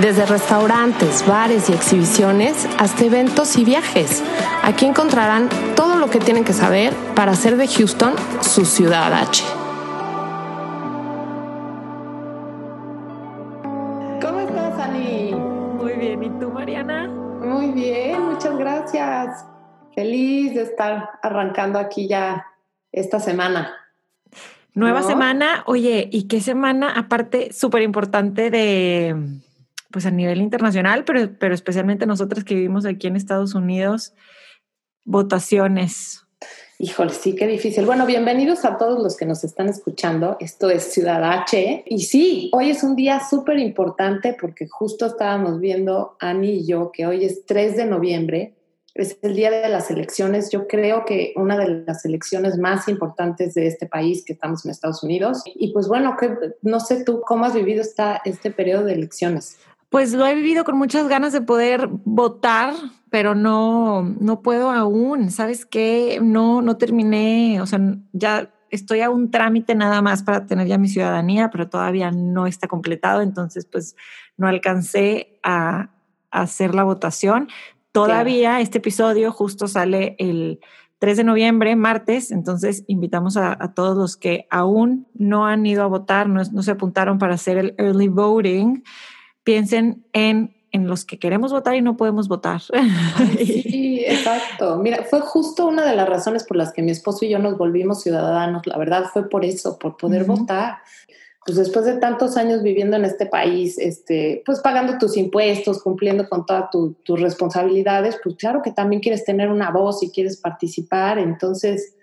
Desde restaurantes, bares y exhibiciones hasta eventos y viajes. Aquí encontrarán todo lo que tienen que saber para hacer de Houston su ciudad H. ¿Cómo estás, Ani? Muy bien, ¿y tú, Mariana? Muy bien, muchas gracias. Feliz de estar arrancando aquí ya esta semana. Nueva ¿No? semana, oye, ¿y qué semana? Aparte, súper importante de, pues a nivel internacional, pero, pero especialmente nosotras que vivimos aquí en Estados Unidos, votaciones. Híjole, sí, qué difícil. Bueno, bienvenidos a todos los que nos están escuchando. Esto es Ciudad H. Y sí, hoy es un día súper importante porque justo estábamos viendo, Ani y yo, que hoy es 3 de noviembre. Es el día de las elecciones. Yo creo que una de las elecciones más importantes de este país, que estamos en Estados Unidos. Y pues bueno, que, no sé tú cómo has vivido esta, este periodo de elecciones. Pues lo he vivido con muchas ganas de poder votar, pero no, no puedo aún. ¿Sabes qué? No, no terminé, o sea, ya estoy a un trámite nada más para tener ya mi ciudadanía, pero todavía no está completado, entonces pues no alcancé a, a hacer la votación. Todavía este episodio justo sale el 3 de noviembre, martes, entonces invitamos a, a todos los que aún no han ido a votar, no, no se apuntaron para hacer el early voting, piensen en, en los que queremos votar y no podemos votar. Sí, exacto. Mira, fue justo una de las razones por las que mi esposo y yo nos volvimos ciudadanos. La verdad fue por eso, por poder Ujú. votar. Pues después de tantos años viviendo en este país, este, pues pagando tus impuestos, cumpliendo con todas tu- tus responsabilidades, pues claro que también quieres tener una voz y quieres participar. Entonces,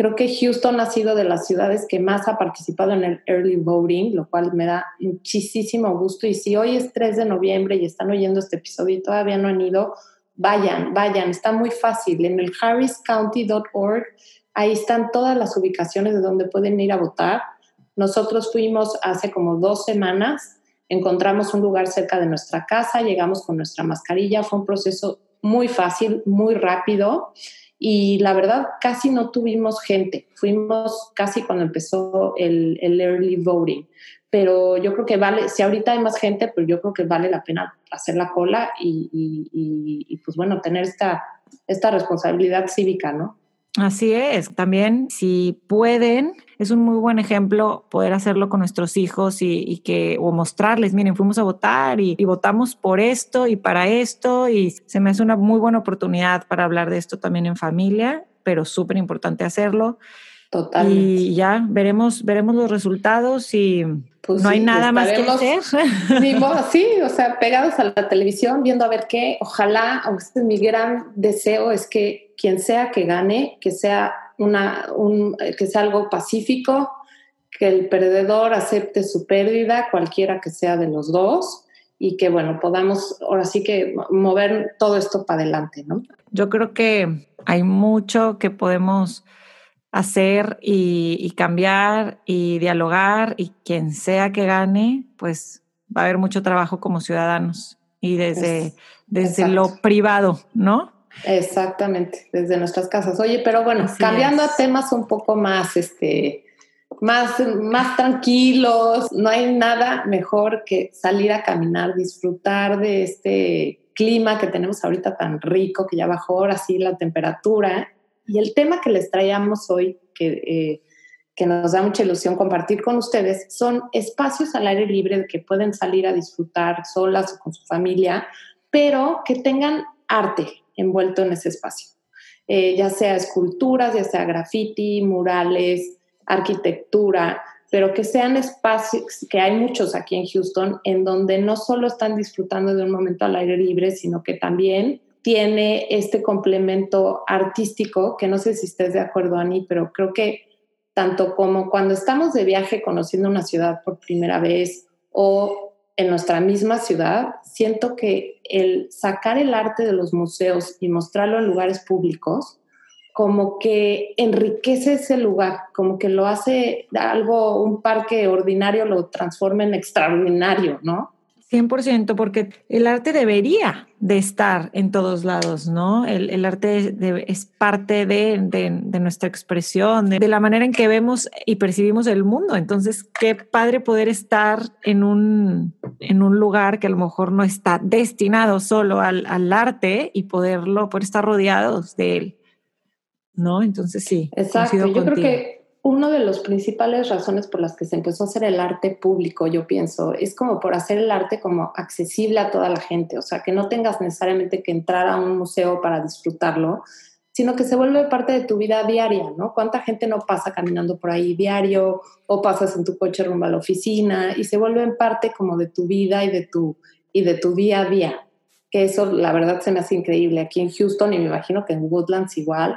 creo que Houston ha sido de las ciudades que más ha participado en el early voting, lo cual me da muchísimo gusto. Y si hoy es 3 de noviembre y están oyendo este episodio y todavía no han ido, vayan, vayan, está muy fácil. En el harriscounty.org, ahí están todas las ubicaciones de donde pueden ir a votar. Nosotros fuimos hace como dos semanas, encontramos un lugar cerca de nuestra casa, llegamos con nuestra mascarilla, fue un proceso muy fácil, muy rápido y la verdad casi no tuvimos gente, fuimos casi cuando empezó el, el early voting, pero yo creo que vale, si ahorita hay más gente, pues yo creo que vale la pena hacer la cola y, y- y- pues bueno, tener esta, esta responsabilidad cívica, ¿no? Así es. También, si pueden, es un muy buen ejemplo poder hacerlo con nuestros hijos y, y que, o mostrarles, miren, fuimos a votar y, y votamos por esto y para esto, y se me hace una muy buena oportunidad para hablar de esto también en familia, pero súper importante hacerlo. Totalmente. Y ya veremos, veremos los resultados y Pues no hay nada más que hacer. Sí, o sea, pegados a la televisión, viendo a ver qué. Ojalá, o este es mi gran deseo, es que quien sea que gane, que sea una, un, que sea algo pacífico, que el perdedor acepte su pérdida, cualquiera que sea de los dos, y que bueno, podamos ahora sí que mover todo esto para adelante, ¿no? Yo creo que hay mucho que podemos hacer y, y cambiar y dialogar y quien sea que gane, pues va a haber mucho trabajo como ciudadanos y desde, Es- desde exacto. lo privado, ¿no? Exactamente, desde nuestras casas. Oye, pero bueno, Así cambiando es. a temas un poco más, este, más, más tranquilos, no hay nada mejor que salir a caminar, disfrutar de este clima que tenemos ahorita tan rico, que ya bajó ahora sí la temperatura. Y el tema que les traíamos hoy, que, eh, que nos da mucha ilusión compartir con ustedes, son espacios al aire libre que pueden salir a disfrutar solas o con su familia, pero que tengan arte envuelto en ese espacio. Eh, ya sea esculturas, ya sea graffiti, murales, arquitectura, pero que sean espacios, que hay muchos aquí en Houston, en donde no solo están disfrutando de un momento al aire libre, sino que también tiene este complemento artístico, que no sé si estés de acuerdo, Ani, pero creo que tanto como cuando estamos de viaje conociendo una ciudad por primera vez o en nuestra misma ciudad, siento que el sacar el arte de los museos y mostrarlo en lugares públicos, como que enriquece ese lugar, como que lo hace algo, un parque ordinario lo transforma en extraordinario, ¿no? 100%, porque el arte debería de estar en todos lados, ¿no? El, arte es parte de, nuestra expresión, de, la manera en que vemos y percibimos el mundo. Entonces, qué padre poder estar en un, en un lugar que a lo mejor no está destinado solo al, al arte y poderlo, poder estar rodeados de él, ¿no? Entonces, sí. Exacto. Yo creo que una de las principales razones por las que se empezó a hacer el arte público, yo pienso, es como por hacer el arte como accesible a toda la gente, o sea, que no tengas necesariamente que entrar a un museo para disfrutarlo, sino que se vuelve parte de tu vida diaria, ¿no? ¿Cuánta gente no pasa caminando por ahí diario o pasas en tu coche rumbo a la oficina y se vuelve en parte como de tu vida y de tu, y de tu día a día? Que eso la verdad se me hace increíble. Aquí en Houston y me imagino que en Woodlands igual,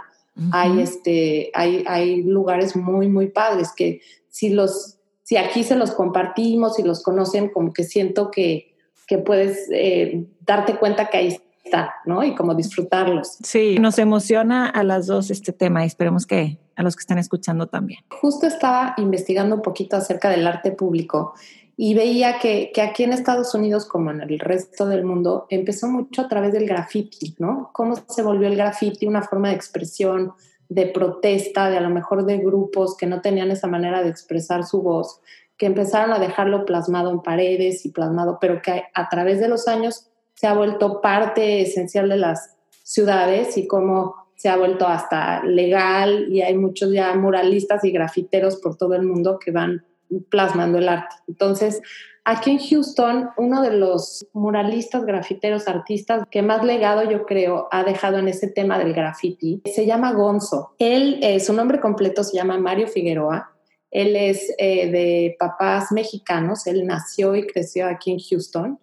hay, este, hay, hay lugares muy, muy padres que si, los, si aquí se los compartimos y los conocen, como que siento que, que puedes eh, darte cuenta que ahí está, ¿no? Y como disfrutarlos. Sí, nos emociona a las dos este tema y esperemos que a los que están escuchando también. Justo estaba investigando un poquito acerca del arte público y veía que, que, aquí en Estados Unidos, como en el resto del mundo, empezó mucho a través del graffiti, ¿no? Cómo se volvió el graffiti una forma de expresión, de protesta, de a lo mejor de grupos que no tenían esa manera de expresar su voz, que empezaron a dejarlo plasmado en paredes y plasmado, pero que a través de los años se ha vuelto parte esencial de las ciudades y cómo se ha vuelto hasta legal y hay muchos ya muralistas y grafiteros por todo el mundo que van plasmando el arte. Entonces, aquí en Houston, uno de los muralistas, grafiteros, artistas que más legado yo creo ha dejado en ese tema del graffiti, se llama Gonzo. Él, eh, su nombre completo se llama Mario Figueroa. Él es eh, de papás mexicanos, él nació y creció aquí en Houston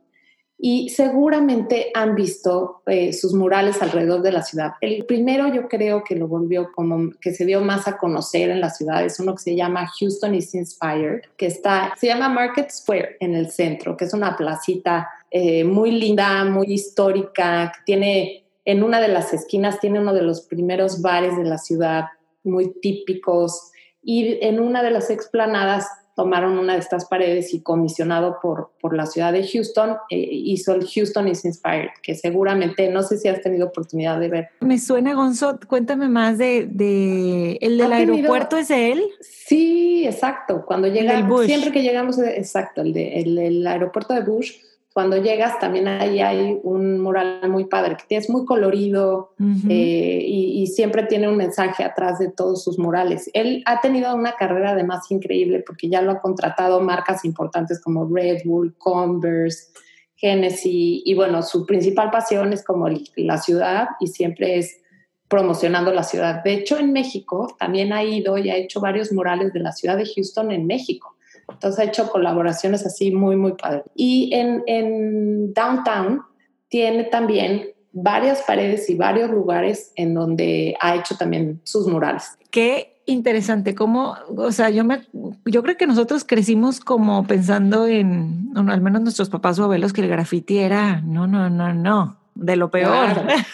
y seguramente han visto eh, sus murales alrededor de la ciudad. El primero yo creo que lo volvió como que se dio más a conocer en la ciudad es uno que se llama Houston is Inspired, que está, se llama Market Square en el centro, que es una placita eh, muy linda, muy histórica, tiene en una de las esquinas tiene uno de los primeros bares de la ciudad muy típicos y en una de las explanadas tomaron una de estas paredes y comisionado por, por la ciudad de Houston, eh, hizo el Houston is Inspired, que seguramente, no sé si has tenido oportunidad de ver. Me suena, Gonzo, cuéntame más de, de el del aeropuerto, ¿es él? Sí, exacto. Cuando llega, siempre que llegamos, exacto, el, de, el aeropuerto de Bush, cuando llegas también ahí hay un mural muy padre, que es muy colorido eh, y, siempre tiene un mensaje atrás de todos sus murales. Él ha tenido una carrera además increíble porque ya lo ha contratado marcas importantes como Red Bull, Converse, Genesis y bueno, su principal pasión es como la ciudad y siempre es promocionando la ciudad. De hecho, en México también ha ido y ha hecho varios murales de la ciudad de Houston en México. Entonces ha hecho colaboraciones así muy, muy padres. Y en, en Downtown tiene también varias paredes y varios lugares en donde ha hecho también sus murales. Qué interesante, cómo, o sea, yo me, yo creo que nosotros crecimos como pensando en, al menos nuestros papás o abuelos, que el graffiti era, no, no, no, no, de lo peor.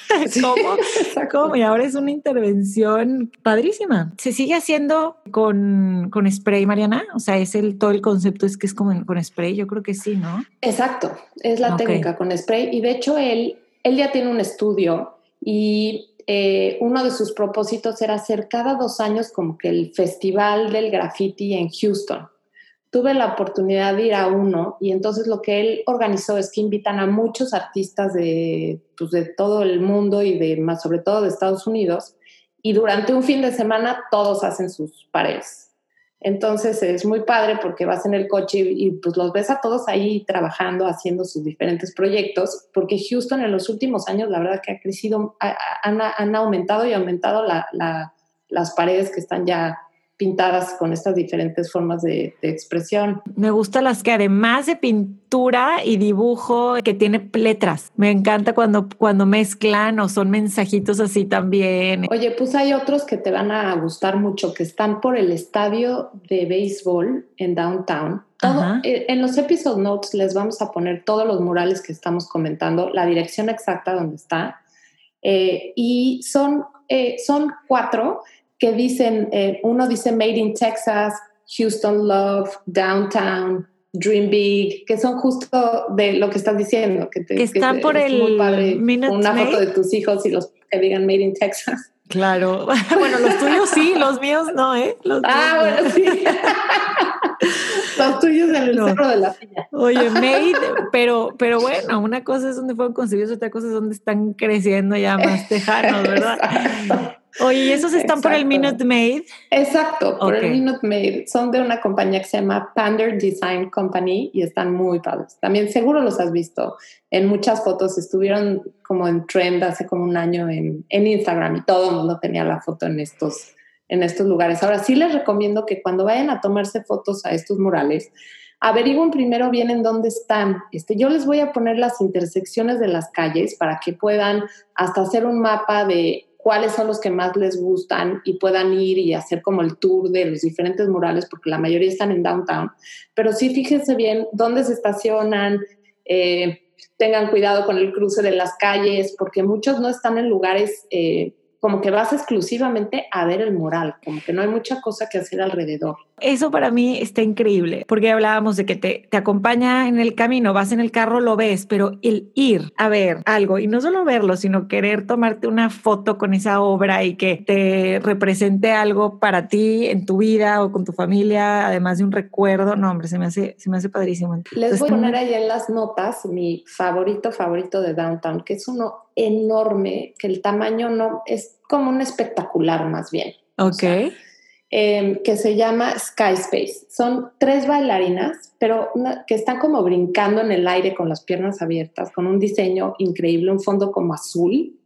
¿Cómo? Y ahora es una intervención padrísima. ¿Se sigue haciendo con, con, spray, Mariana? O sea, es el, todo el concepto es que es como con spray, yo creo que sí, ¿no? Exacto, es la técnica con spray. Y de hecho, él, él ya tiene un estudio y eh, uno de sus propósitos era hacer cada dos años como que el festival del graffiti en Houston tuve la oportunidad de ir a uno y entonces lo que él organizó es que invitan a muchos artistas de, pues, de todo el mundo y de más sobre todo de Estados Unidos y durante un fin de semana todos hacen sus paredes. Entonces es muy padre porque vas en el coche y, pues los ves a todos ahí trabajando, haciendo sus diferentes proyectos, porque Houston en los últimos años la verdad que ha crecido, han, han aumentado y aumentado la, las paredes que están ya pintadas con estas diferentes formas de, expresión. Me gustan las que además de pintura y dibujo, que tiene letras. Me encanta cuando, cuando mezclan o son mensajitos así también. Oye, pues hay otros que te van a gustar mucho, que están por el estadio de béisbol en Downtown. Eh, en los episode notes les vamos a poner todos los murales que estamos comentando, la dirección exacta donde está. Eh, y son, eh, son cuatro que dicen, eh, uno dice Made in Texas, Houston Love, Downtown, Dream Big, que son justo de lo que estás diciendo, que, te, están por el una foto de tus hijos y los que digan Made in Texas. Claro, bueno, los tuyos sí, los míos no, ¿eh? ah, bueno, sí. los tuyos en el cerro de la silla. Oye, made, pero, pero bueno, una cosa es donde fueron concebidos, otra cosa es donde están creciendo ya más tejanos, ¿verdad? Oye, ¿y esos están por el Minute Maid? Exacto, por el Minute Maid. Son de una compañía que se llama Pander Design Company y están muy padres. También seguro los has visto en muchas fotos. Estuvieron como en trend hace como un año en, en Instagram y todo el mundo tenía la foto en estos, en estos lugares. Ahora sí les recomiendo que cuando vayan a tomarse fotos a estos murales, averigüen primero bien en dónde están. Este, yo les voy a poner las intersecciones de las calles para que puedan hasta hacer un mapa de cuáles son los que más les gustan y puedan ir y hacer como el tour de los diferentes murales, porque la mayoría están en downtown. Pero sí fíjense bien dónde se estacionan, eh, tengan cuidado con el cruce de las calles, porque muchos no están en lugares eh, como que vas exclusivamente a ver el mural, como que no hay mucha cosa que hacer alrededor. Eso para mí está increíble, porque hablábamos de que te, te acompaña en el camino, vas en el carro, lo ves, pero el ir a ver algo y no solo verlo, sino querer tomarte una foto con esa obra y que te represente algo para ti en tu vida o con tu familia, además de un recuerdo, no, hombre, se me hace, se me hace padrísimo. Les voy a poner ahí en las notas mi favorito, favorito de Downtown, que es uno enorme, que el tamaño no es como un espectacular más bien. Ok. Em, que se llama Sky Space. Son tres bailarinas, pero que están como brincando en el aire con las piernas abiertas, con un diseño increíble, un fondo como azul,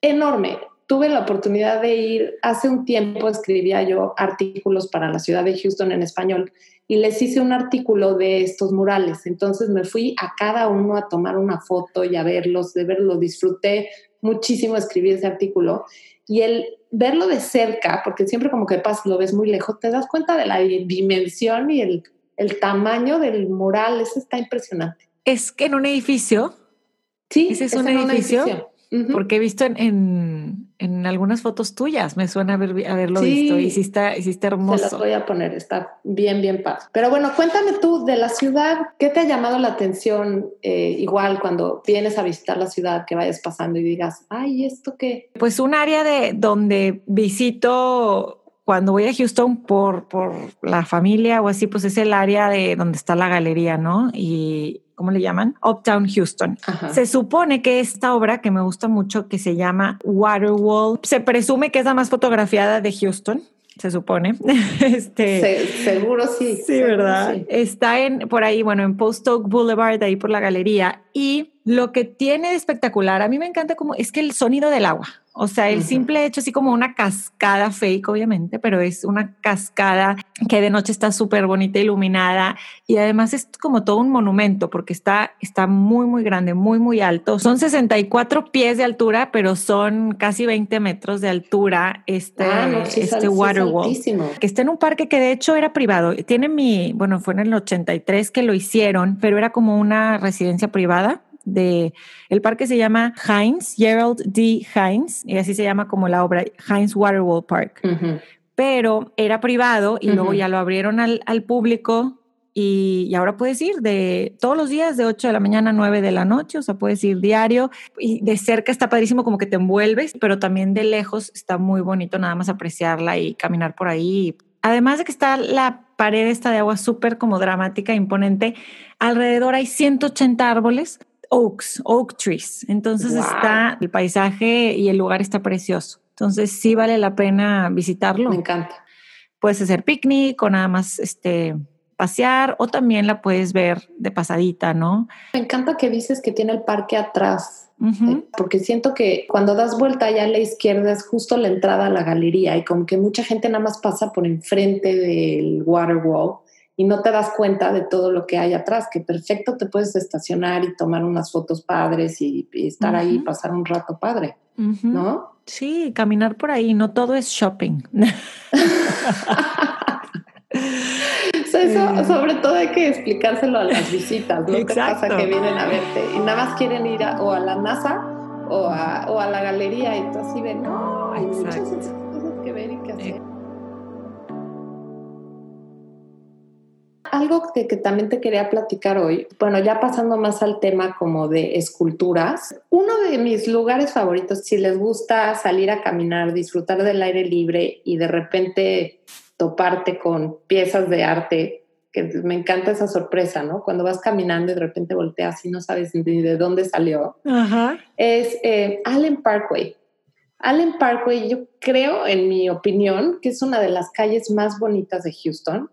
enorme. Tuve la oportunidad de ir, hace un tiempo escribía yo artículos para la ciudad de Houston en español y les hice un artículo de estos murales. Entonces me fui a cada uno a tomar una foto y a verlos, de verlo, disfruté muchísimo escribir ese artículo. Y el verlo de cerca, porque siempre como que pasas, lo ves muy lejos, te das cuenta de la dimensión y el, el tamaño del mural, eso está impresionante. Es que en un edificio. Sí, es, un, edificio, porque he visto en, en, algunas fotos tuyas, me suena haber, haberlo visto y sí está, hermoso. Se las voy a poner, está bien, bien padre. Pero bueno, cuéntame tú de la ciudad, ¿qué te ha llamado la atención eh, igual cuando vienes a visitar la ciudad, que vayas pasando y digas, ay, ¿esto qué? Pues un área de donde visito cuando voy a Houston por, por la familia o así, pues es el área de donde está la galería, ¿no? Y, ¿cómo le llaman? Uptown Houston. Se supone que esta obra que me gusta mucho, que se llama Waterwall, se presume que es la más fotografiada de Houston se supone. este, seguro sí. Sí, ¿verdad? Está en, por ahí, bueno, en Post Oak Boulevard, ahí por la galería. Y lo que tiene de espectacular, a mí me encanta como, es que el sonido del agua. O sea, el simple hecho, así como una cascada fake, obviamente, pero es una cascada que de noche está súper bonita, iluminada y además es como todo un monumento porque está, está muy, muy grande, muy, muy alto. Son 64 pies de altura, pero son casi 20 metros de altura este, ah, este waterwall. Que está en un parque que de hecho era privado. Tiene mi, bueno, fue en el 83 que lo hicieron, pero era como una residencia privada de el parque se llama Heinz, Gerald D. Heinz, y así se llama como la obra Heinz Waterwall Park. Pero era privado y luego ya lo abrieron al, al público y, y, ahora puedes ir de todos los días de 8 de la mañana a 9 de la noche, o sea, puedes ir diario y de cerca está padrísimo como que te envuelves, pero también de lejos está muy bonito nada más apreciarla y caminar por ahí. Además de que está la pared esta de agua súper como dramática, imponente, alrededor hay 180 árboles oaks, oak trees. Entonces está el paisaje y el lugar está precioso. Entonces sí vale la pena visitarlo. Me encanta. Puedes hacer picnic o nada más este, pasear o también la puedes ver de pasadita, ¿no? Me encanta que dices que tiene el parque atrás. Porque siento que cuando das vuelta allá a la izquierda es justo la entrada a la galería y como que mucha gente nada más pasa por enfrente del waterwall y no te das cuenta de todo lo que hay atrás, que perfecto te puedes estacionar y tomar unas fotos padres y, estar ahí y pasar un rato padre, ¿no? Sí, caminar por ahí, no todo es shopping. Eso, eh. sobre todo hay que explicárselo a las visitas, ¿no? ¿Qué pasa que vienen a verte y nada más quieren ir a, o a la NASA o a, o a la galería y tú así ven, no, hay muchas cosas que ver y que hacer. Algo que, que, también te quería platicar hoy, bueno, ya pasando más al tema como de esculturas, uno de mis lugares favoritos, si les gusta salir a caminar, disfrutar del aire libre y de repente toparte con piezas de arte, que me encanta esa sorpresa, ¿no? Cuando vas caminando y de repente volteas y no sabes ni de dónde salió. Es eh, Allen Parkway. Allen Parkway, yo creo, en mi opinión, que es una de las calles más bonitas de Houston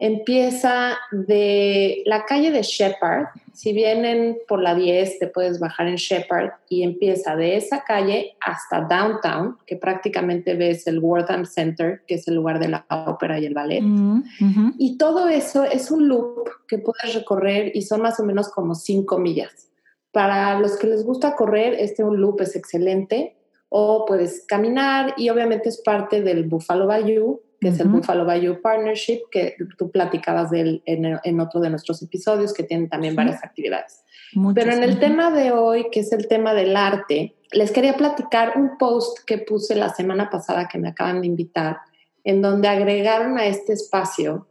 empieza de la calle de Shepard. Si vienen por la 10, te puedes bajar en Shepard y empieza de esa calle hasta Downtown, que prácticamente ves el Wortham Center, que es el lugar de la ópera y el ballet. Mm, y todo eso es un loop que puedes recorrer y son más o menos como 5 millas. Para los que les gusta correr, este un loop es excelente. O puedes caminar y obviamente es parte del Buffalo Bayou, que es el Buffalo Bayou Partnership, que tú platicabas de él en, otro de nuestros episodios, que tiene también varias actividades. Pero en el tema de hoy, que es el tema del arte, les quería platicar un post que puse la semana pasada que me acaban de invitar, en donde agregaron a este espacio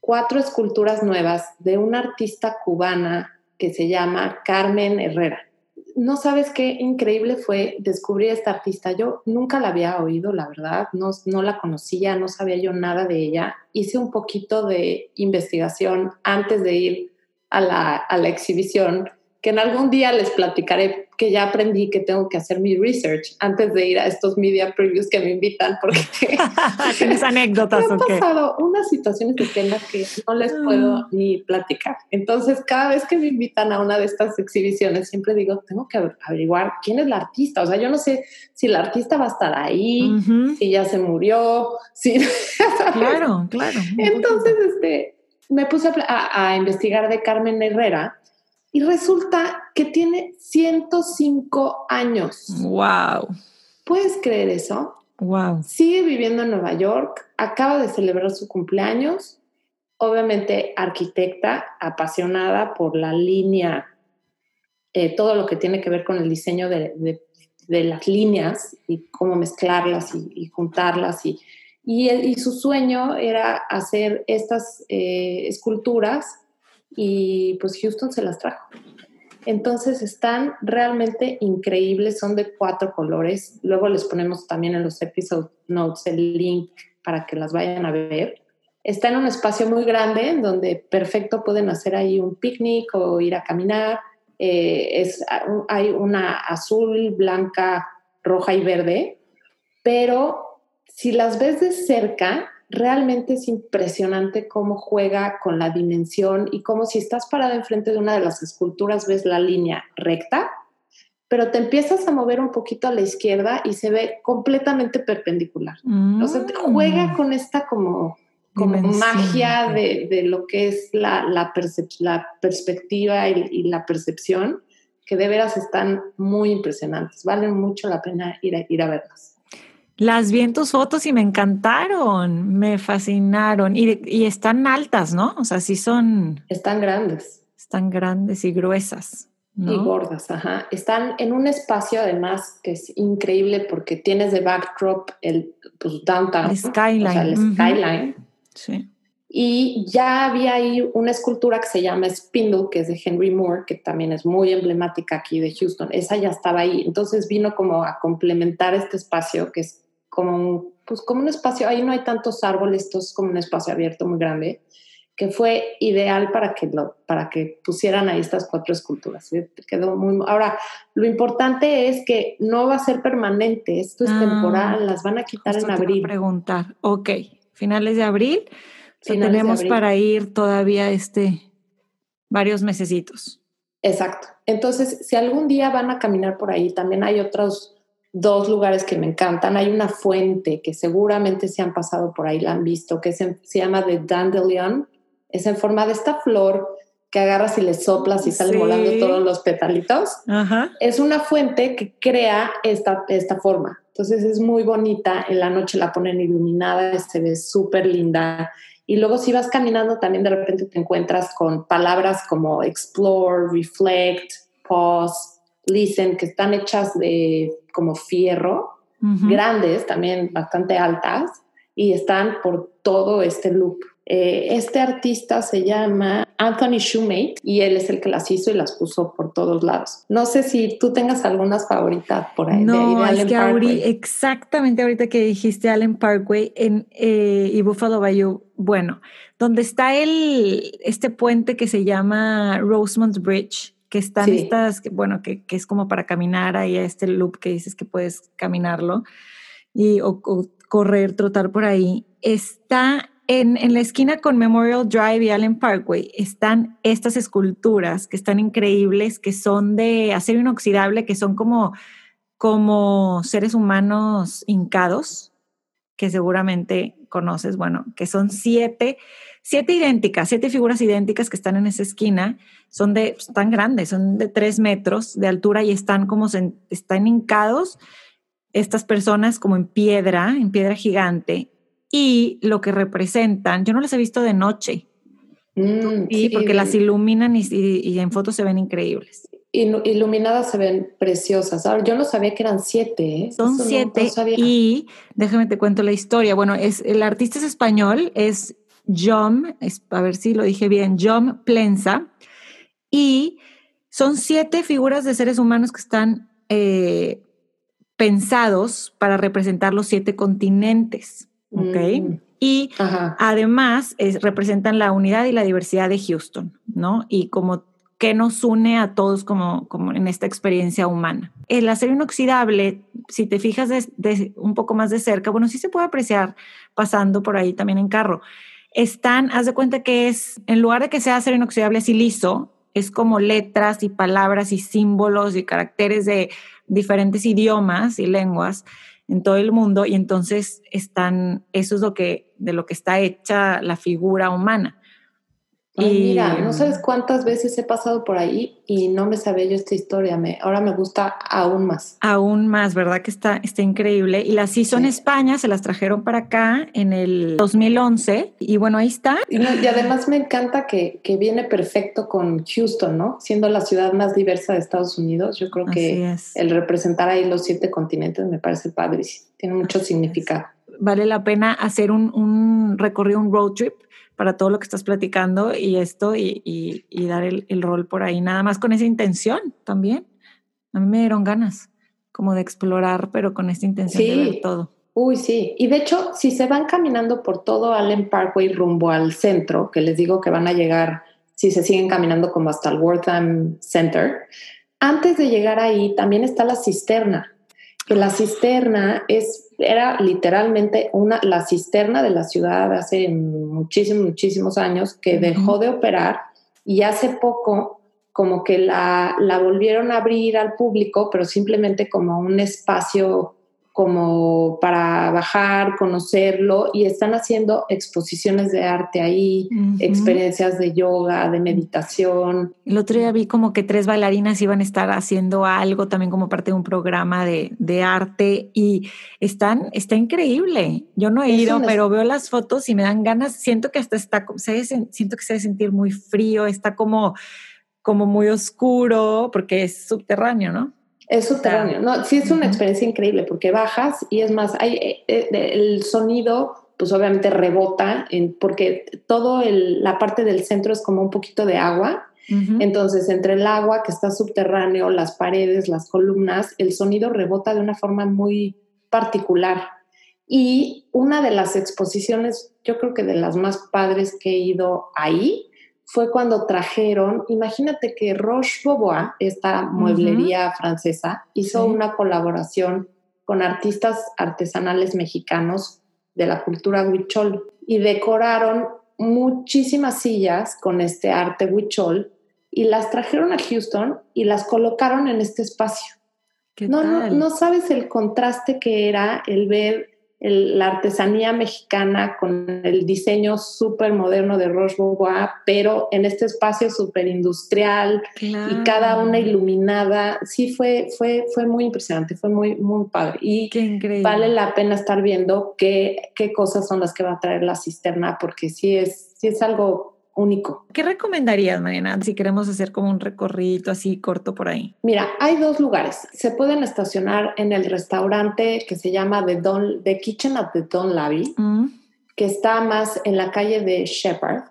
cuatro esculturas nuevas de una artista cubana que se llama Carmen Herrera no sabes qué increíble fue descubrir a esta artista. Yo nunca la había oído, la verdad, no, no la conocía, no sabía yo nada de ella. Hice un poquito de investigación antes de ir a la, a la exhibición que en algún día les platicaré que ya aprendí que tengo que hacer mi research antes de ir a estos media previews que me invitan porque tienes anécdotas me han pasado unas situaciones temas que no les puedo ah. ni platicar. Entonces, cada vez que me invitan a una de estas exhibiciones, siempre digo, tengo que averiguar quién es la artista. O sea, yo no sé si la artista va a estar ahí, si ya se murió, si... claro, claro. Entonces, este, me puse a, a investigar de Carmen Herrera y resulta que tiene 105 años. ¡Wow! ¿Puedes creer eso? ¡Wow! Sigue viviendo en Nueva York, acaba de celebrar su cumpleaños, obviamente arquitecta, apasionada por la línea, eh, todo lo que tiene que ver con el diseño de, las líneas y cómo mezclarlas y, juntarlas. Y, y, su sueño era hacer estas eh, esculturas y pues Houston se las trajo. Entonces están realmente increíbles, son de cuatro colores. Luego les ponemos también en los episode notes el link para que las vayan a ver. Está en un espacio muy grande en donde perfecto pueden hacer ahí un picnic o ir a caminar. Eh, es, hay una azul, blanca, roja y verde, pero si las ves de cerca, realmente es impresionante cómo juega con la dimensión y cómo si estás parado enfrente de una de las esculturas ves la línea recta, pero te empiezas a mover un poquito a la izquierda y se ve completamente perpendicular. O sea, te juega mm. con esta como, como magia de, lo que es la, la, perspectiva y, la percepción, que de veras están muy impresionantes. Valen mucho la pena ir a, ir a verlas. Las vi en tus fotos y me encantaron, me fascinaron. Y, están altas, ¿no? O sea, sí son. Están grandes. Están grandes y gruesas. Y gordas, ajá. Están en un espacio además que es increíble porque tienes de backdrop el pues, downtown. El skyline. O sea, el skyline. Sí. Y ya había ahí una escultura que se llama Spindle, que es de Henry Moore, que también es muy emblemática aquí de Houston. Esa ya estaba ahí. Entonces vino como a complementar este espacio que es como un, pues como un espacio, ahí no hay tantos árboles, esto es como un espacio abierto muy grande, que fue ideal para que, lo, para que pusieran ahí estas cuatro esculturas. Quedó muy, ahora, lo importante es que no va a ser permanente, esto es ah, temporal, las van a quitar en abril. preguntar, ok, finales de abril, tenemos para ir todavía este varios mesecitos. Exacto. Entonces, si algún día van a caminar por ahí, también hay otros dos lugares que me encantan. Hay una fuente que seguramente se han pasado por ahí, la han visto, que se, llama The Dandelion. Es en forma de esta flor que agarras y le soplas y salen volando todos los petalitos. Es una fuente que crea esta, esta forma. Entonces es muy bonita. En la noche la ponen iluminada, se ve súper linda. Y luego si vas caminando también de repente te encuentras con palabras como explore, reflect, pause, listen, que están hechas de como fierro, grandes, también bastante altas, y están por todo este loop. Eh, este artista se llama Anthony Shoemate y él es el que las hizo y las puso por todos lados. No sé si tú tengas algunas favoritas por ahí. No, es que exactamente ahorita que dijiste Allen Parkway en, eh, y Buffalo Bayou, bueno, donde está el, este puente que se llama Rosemont Bridge, que están estas, bueno, que, que, es como para caminar ahí a este loop que dices que puedes caminarlo y o correr, trotar por ahí, está en, la esquina con Memorial Drive y Allen Parkway están estas esculturas que están increíbles, que son de acero inoxidable, que son como, como seres humanos hincados, que seguramente conoces, bueno, que son siete, siete idénticas, siete figuras idénticas que están en esa esquina, son de, tan grandes, son de tres metros de altura y están como, están hincados estas personas como en piedra, en piedra gigante, y lo que representan, yo no las he visto de noche, mm, sí, porque las iluminan y, en fotos se ven increíbles. Iluminadas se ven preciosas. Ahora, yo no sabía que eran siete. ¿eh? Son siete y déjame te cuento la historia. Bueno, es, el artista es español, es John, a ver si lo dije bien, John Plensa, y son siete figuras de seres humanos que están eh, pensados para representar los siete continentes. ¿Ok? Mm. Y además representan la unidad y la diversidad de Houston, ¿no? Y como que nos une a todos como, como en esta experiencia humana. El acero inoxidable, si te fijas de, un poco más de cerca, bueno, sí se puede apreciar pasando por ahí también en carro. Están, haz de cuenta que es, en lugar de que sea acero inoxidable así liso, es como letras y palabras y símbolos y caracteres de diferentes idiomas y lenguas en todo el mundo y entonces están, eso es lo que, de lo que está hecha la figura humana y mira, no sabes cuántas veces he pasado por ahí y no me sabía yo esta historia. Me, ahora me gusta aún más. Aún más, ¿verdad? Que está, está increíble. Y las hizo en España, se las trajeron para acá en el 2011. Y bueno, ahí está. Y, además me encanta que, que, viene perfecto con Houston, ¿no? Siendo la ciudad más diversa de Estados Unidos. Yo creo que el representar ahí los siete continentes me parece padrísimo. Tiene mucho significado. Vale la pena hacer un, un recorrido, un road trip para todo lo que estás platicando y esto y, dar el, rol por ahí, nada más con esa intención también. A mí me dieron ganas como de explorar, pero con esta intención de ver todo. Uy, sí. Y de hecho, si se van caminando por todo Allen Parkway rumbo al centro, que les digo que van a llegar, si se siguen caminando como hasta el Wortham Center, antes de llegar ahí también está la cisterna, que la cisterna es era literalmente una, la cisterna de la ciudad hace muchísimos, muchísimos años que dejó de operar y hace poco como que la, la volvieron a abrir al público, pero simplemente como un espacio como para bajar, conocerlo y están haciendo exposiciones de arte ahí, experiencias de yoga, de meditación. El otro día vi como que tres bailarinas iban a estar haciendo algo también como parte de un programa de, de arte y están, está increíble. Yo no he ido, pero veo las fotos y me dan ganas, siento que hasta está, se, siento que se debe sentir muy frío, está como, como muy oscuro porque es subterráneo, ¿no? Es subterráneo. No, sí es una experiencia increíble porque bajas y es más, hay, eh, eh, el sonido pues obviamente rebota en, porque todo la parte del centro es como un poquito de agua. Entonces, entre el agua que está subterráneo, las paredes, las columnas, el sonido rebota de una forma muy particular. Y una de las exposiciones, yo creo que de las más padres que he ido ahí, fue cuando trajeron, imagínate que Roche Bobois, esta mueblería francesa, hizo una colaboración con artistas artesanales mexicanos de la cultura huichol y decoraron muchísimas sillas con este arte huichol y las trajeron a Houston y las colocaron en este espacio. No, no, no, sabes el contraste que era el ver la artesanía mexicana con el diseño súper moderno de Roche Beaubois, pero en este espacio súper industrial y cada una iluminada. Sí, fue, fue, fue muy impresionante, fue muy, muy padre. Y vale la pena estar viendo qué, qué cosas son las que va a traer la cisterna, porque sí es, sí es algo único. ¿Qué recomendarías, Mariana, si queremos hacer como un recorrido así corto por ahí? Mira, hay dos lugares. Se pueden estacionar en el restaurante que se llama The, Don, The Kitchen at the Don Labby, mm. que está más en la calle de Shepherd.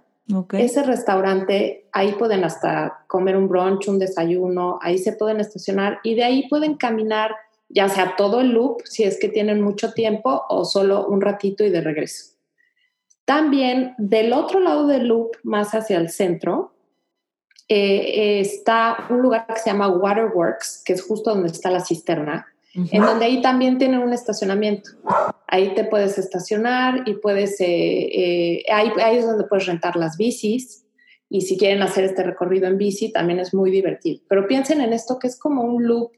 Ese restaurante, ahí pueden hasta comer un brunch, un desayuno, ahí se pueden estacionar y de ahí pueden caminar ya sea todo el loop, si es que tienen mucho tiempo, o solo un ratito y de regreso. También del otro lado del loop, más hacia el centro, eh, está un lugar que se llama Waterworks, que es justo donde está la cisterna, en donde ahí también tienen un estacionamiento. Ahí te puedes estacionar y puedes, eh, eh, ahí, ahí, es donde puedes rentar las bicis. Y si quieren hacer este recorrido en bici, también es muy divertido. Pero piensen en esto que es como un loop,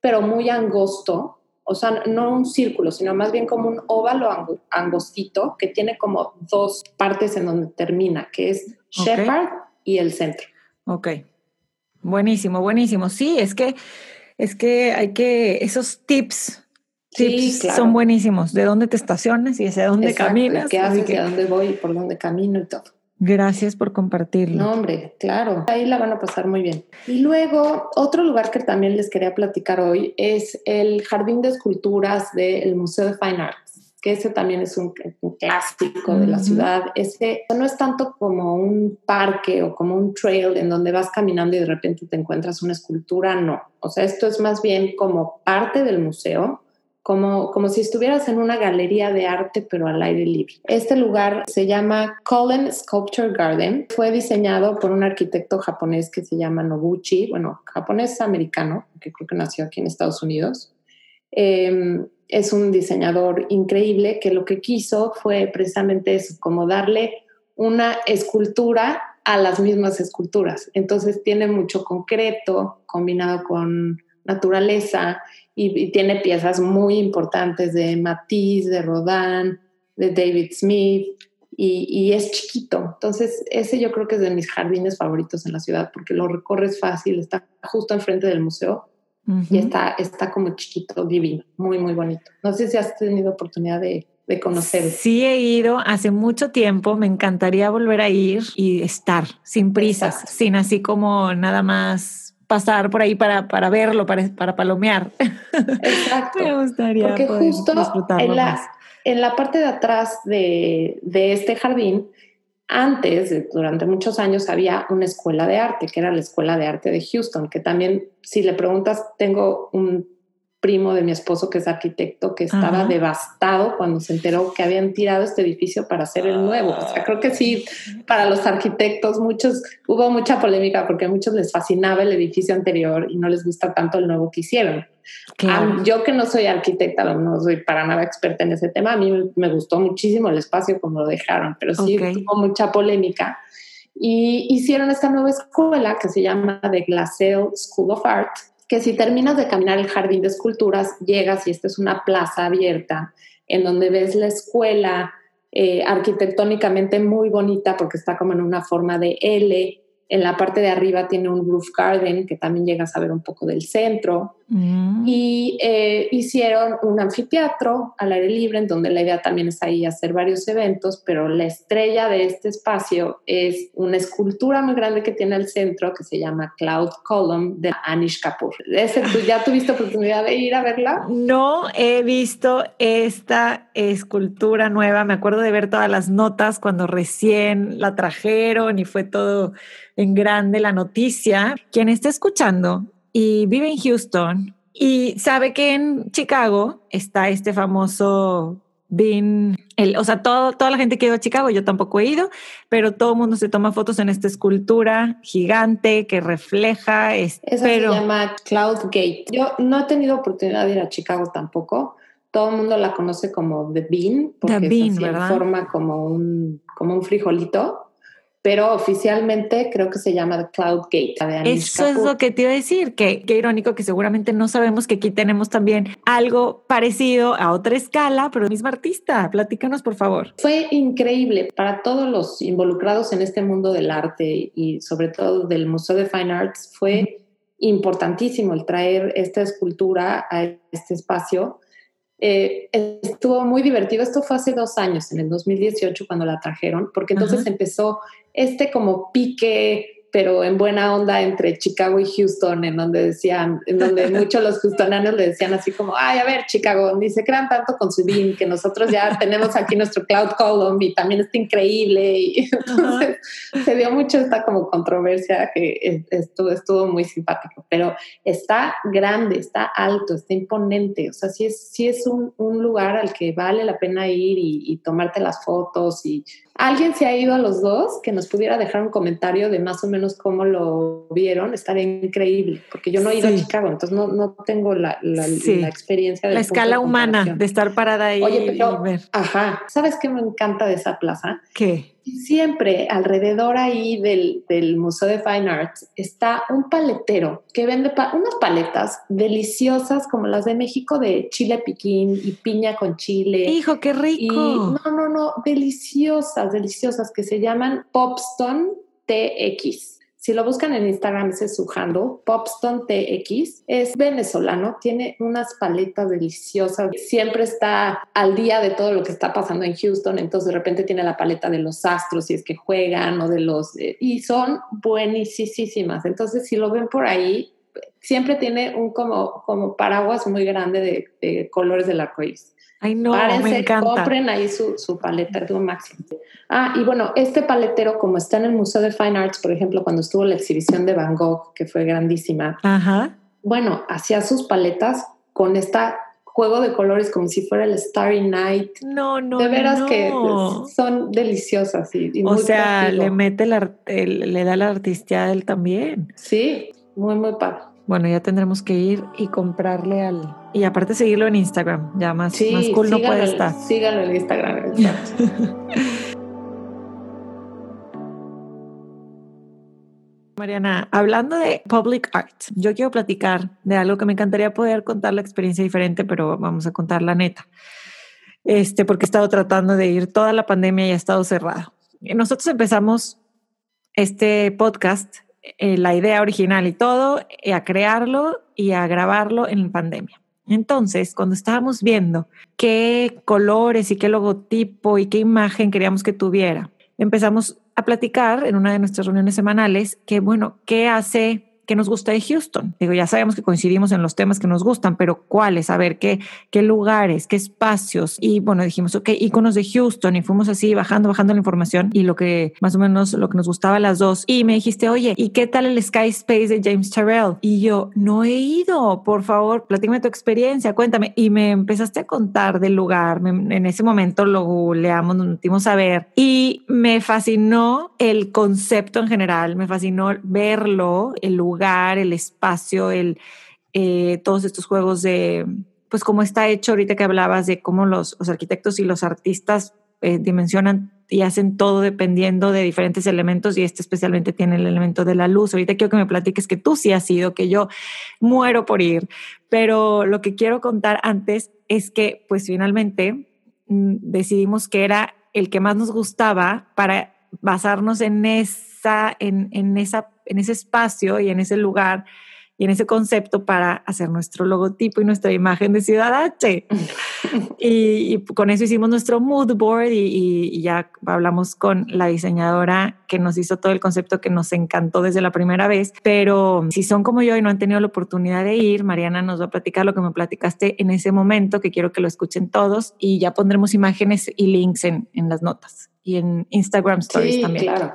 pero muy angosto, o sea, no un círculo, sino más bien como un óvalo angostito que tiene como dos partes en donde termina, que es Shepard y el centro. Ok. Buenísimo, buenísimo. Sí, es que es que hay que esos tips, tips son buenísimos. De dónde te estacionas y hacia dónde caminas. ¿Qué haces? ¿A dónde voy? ¿Por dónde camino y todo? Gracias por compartirlo. No, hombre, claro. Ahí la van a pasar muy bien. Y luego, otro lugar que también les quería platicar hoy es el Jardín de Esculturas del Museo de Fine Arts, que ese también es un, clásico de la ciudad. Ese no es tanto como un parque o como un trail en donde vas caminando y de repente te encuentras una escultura, no. O sea, esto es más bien como parte del museo como, como si estuvieras en una galería de arte, pero al aire libre. Este lugar se llama Cullen Sculpture Garden. Fue diseñado por un arquitecto japonés que se llama Noguchi, bueno, japonés americano, que creo que nació aquí en Estados Unidos. Em, es un diseñador increíble que lo que quiso fue precisamente eso, como darle una escultura a las mismas esculturas. Entonces tiene mucho concreto combinado con naturaleza y, tiene piezas muy importantes de Matisse, de Rodin, de David Smith y, es chiquito. Entonces, ese yo creo que es de mis jardines favoritos en la ciudad porque lo recorres fácil, está justo enfrente del museo y está, está como chiquito, divino, muy, muy bonito. No sé si has tenido oportunidad de, de conocer. Sí, he ido hace mucho tiempo, me encantaría volver a ir y estar sin prisas, sin así como nada más pasar por ahí para, para verlo, para, para palomear. Exacto. Me gustaría Porque justo en la, en la parte de atrás de, de este jardín, antes, durante muchos años, había una escuela de arte, que era la Escuela de Arte de Houston, que también, si le preguntas, tengo un primo de mi esposo que es arquitecto que estaba devastado cuando se enteró que habían tirado este edificio para hacer el nuevo. O sea, creo que sí, para los arquitectos muchos hubo mucha polémica porque a muchos les fascinaba el edificio anterior y no les gusta tanto el nuevo que hicieron. yo que no soy arquitecta, no soy para nada experta en ese tema, a mí me gustó muchísimo el espacio como lo dejaron, pero sí hubo mucha polémica. Y hicieron esta nueva escuela que se llama The Glassell School of Art, que si terminas de caminar el jardín de esculturas, llegas y esta es una plaza abierta en donde ves la escuela eh, arquitectónicamente muy bonita porque está como en una forma de L en la parte de arriba tiene un roof garden que también llegas a ver un poco del centro. Mm. Y eh, hicieron un anfiteatro al aire libre, en donde la idea también es ahí hacer varios eventos, pero la estrella de este espacio es una escultura muy grande que tiene al centro que se llama Cloud Column de Anish Kapoor. ¿Tú ya tuviste oportunidad de ir a verla? No he visto esta escultura nueva. Me acuerdo de ver todas las notas cuando recién la trajeron y fue todo en grande la noticia. Quien está escuchando y vive en Houston y sabe que en Chicago está este famoso Bean, el, o sea, todo, toda la gente que ha ido a Chicago, yo tampoco he ido, pero todo el mundo se toma fotos en esta escultura gigante que refleja. Esa se llama Cloud Gate. Yo no he tenido oportunidad de ir a Chicago tampoco, todo el mundo la conoce como The Bean, porque The Bean, es así, forma como un, como un frijolito, pero oficialmente creo que se llama The Cloud Gate. de Anish Eso es lo que te iba a decir, que qué irónico que seguramente no sabemos que aquí tenemos también algo parecido a otra escala, pero el mismo artista. Platícanos, por favor. Fue increíble para todos los involucrados en este mundo del arte y sobre todo del Museo de Fine Arts. Fue importantísimo el traer esta escultura a este espacio. Eh, estuvo muy divertido. Esto fue hace dos años, en el 2018, cuando la trajeron, porque entonces empezó este como pique pero en buena onda entre Chicago y Houston, en donde decían, en donde muchos los houstonanos le decían así como, ay, a ver, Chicago, ni se crean tanto con su BIM, que nosotros ya tenemos aquí nuestro Cloud Column y también está increíble. Y entonces se dio mucho esta como controversia que estuvo, estuvo muy simpático, pero está grande, está alto, está imponente, o sea, sí es, sí es un, un lugar al que vale la pena ir y, y tomarte las fotos y alguien se ha ido a los dos que nos pudiera dejar un comentario de más o menos cómo lo vieron, estaría increíble, porque yo no he ido Sí. a Chicago, entonces no, no tengo la, la, Sí. la experiencia de La escala humana de estar parada ahí Oye, pero, y ver. ajá, ¿sabes qué me encanta de esa plaza? ¿Qué? Siempre alrededor ahí del, del Museo de Fine Arts está un paletero que vende pa- unas paletas deliciosas como las de México de chile piquín y piña con chile. Hijo, qué rico. Y no, no, no, deliciosas, deliciosas, que se llaman Popstone TX. Si lo buscan en Instagram, ese es su handle, Popstone TX. Es venezolano, tiene unas paletas deliciosas. Siempre está al día de todo lo que está pasando en Houston. Entonces, de repente tiene la paleta de los astros, si es que juegan, o de los. eh, y son buenísimas. Entonces, si lo ven por ahí, siempre tiene un como, como paraguas muy grande de, de colores del arcoíris. Ay, no, Párense, me encanta. compren ahí su, su paleta, lo máximo. Ah, y bueno, este paletero, como está en el Museo de Fine Arts, por ejemplo, cuando estuvo la exhibición de Van Gogh, que fue grandísima, Ajá. bueno, hacía sus paletas con este juego de colores como si fuera el Starry Night. No, no. de veras no. que son deliciosas y, y O muy sea, creativo. le mete la, el- le da la artistía a él también. Sí, muy, muy padre. Bueno, ya tendremos que ir y comprarle al. Y aparte seguirlo en Instagram. Ya más, Sí, más cool no síganlo puede en- estar. Síganlo en Instagram. Mariana, hablando de public art, yo quiero platicar de algo que me encantaría poder contar la experiencia diferente, pero vamos a contar la neta. Este, porque he estado tratando de ir toda la pandemia y ha estado cerrado. Nosotros empezamos este podcast, eh, la idea original y todo, eh, a crearlo y a grabarlo en pandemia. Entonces, cuando estábamos viendo qué colores y qué logotipo y qué imagen queríamos que tuviera, empezamos a platicar en una de nuestras reuniones semanales que, bueno, ¿qué hace que nos gusta de Houston? Digo, ya sabemos que coincidimos en los temas que nos gustan, pero ¿cuáles? A ver, ¿qué, qué lugares, qué espacios? Y bueno, dijimos, ok, iconos de Houston y fuimos así bajando, bajando la información y lo que más o menos lo que nos gustaba a las dos. Y me dijiste, oye, ¿y qué tal el Sky Space de James Terrell? Y yo, no he ido, por favor, platícame tu experiencia, cuéntame. Y me empezaste a contar del lugar. En ese momento lo googleamos, nos metimos a ver y me fascinó el concepto en general, me fascinó verlo, el lugar, el espacio, el, eh, todos estos juegos de, pues cómo está hecho ahorita que hablabas de cómo los, arquitectos y los artistas eh, dimensionan y hacen todo dependiendo de diferentes elementos y este especialmente tiene el elemento de la luz. Ahorita quiero que me platiques que tú sí has ido, que yo muero por ir, pero lo que quiero contar antes es que pues finalmente mm, decidimos que era el que más nos gustaba para basarnos en esa, en, en esa, en ese espacio y en ese lugar y en ese concepto para hacer nuestro logotipo y nuestra imagen de Ciudad H. y, y con eso hicimos nuestro mood board y, y- y ya hablamos con la diseñadora que nos hizo todo el concepto que nos encantó desde la primera vez. Pero si son como yo y no han tenido la oportunidad de ir, Mariana nos va a platicar lo que me platicaste en ese momento, que quiero que lo escuchen todos y ya pondremos imágenes y links en, en las notas y en Instagram Stories Sí, también. claro.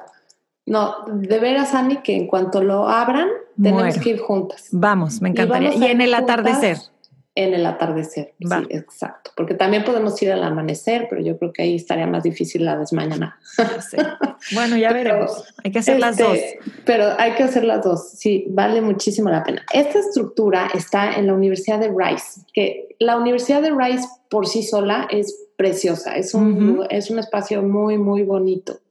No, de veras, Ani, que en cuanto lo abran, tenemos que ir juntas. Vamos, me Y encantaría. Y, a en el atardecer. En el atardecer, sí, exacto. Porque también podemos ir al amanecer, pero yo creo que ahí estaría más difícil la desmañana. Bueno, ya veremos. hay que hacer las dos. Este, pero hay que hacer las dos, sí, vale muchísimo la pena. Esta estructura está en la Universidad de Rice, que la Universidad de Rice por sí sola es preciosa, es un, es un espacio muy, muy bonito.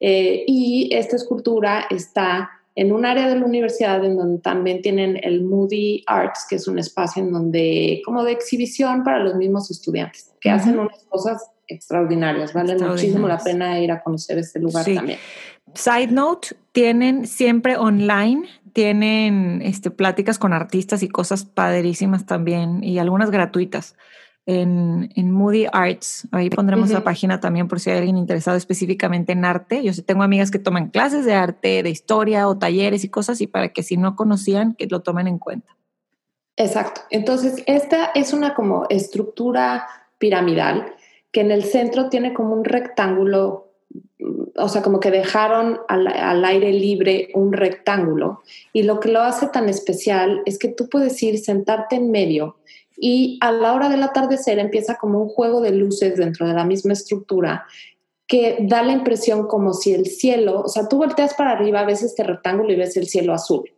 Eh, y esta escultura está en un área de la universidad en donde también tienen el Moody Arts, que es un espacio en donde, como de exhibición para los mismos estudiantes, que hacen unas cosas extraordinarias. Vale muchísimo la pena ir a conocer este lugar también. Side note, tienen siempre online, tienen este, pláticas con artistas y cosas padrísimas también, y algunas gratuitas en, en Moody Arts. Ahí pondremos la página también por si hay alguien interesado específicamente en arte. Yo tengo amigas que toman clases de arte, de historia o talleres y cosas, y para que si no conocían, que lo tomen en cuenta. Exacto. Entonces, esta es una como estructura piramidal que en el centro tiene como un rectángulo, o sea, como que dejaron al, al, aire libre un rectángulo. Y lo que lo hace tan especial es que tú puedes ir, sentarte en medio y a la hora del atardecer empieza como un juego de luces dentro de la misma estructura que da la impresión como si el cielo, o sea, tú volteas para arriba, ves este rectángulo y ves el cielo azul,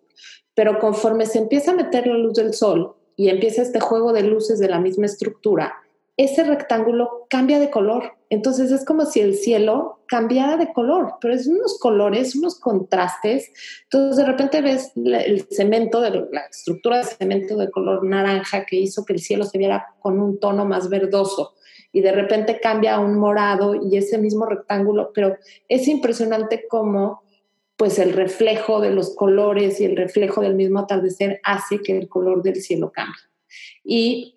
pero conforme se empieza a meter la luz del sol y empieza este juego de luces de la misma estructura, ese rectángulo cambia de color. Entonces es como si el cielo cambiara de color, pero es unos colores, unos contrastes. Entonces de repente ves el cemento, la estructura de cemento de color naranja que hizo que el cielo se viera con un tono más verdoso y de repente cambia a un morado y ese mismo rectángulo, pero es impresionante cómo pues el reflejo de los colores y el reflejo del mismo atardecer hace que el color del cielo cambie. Y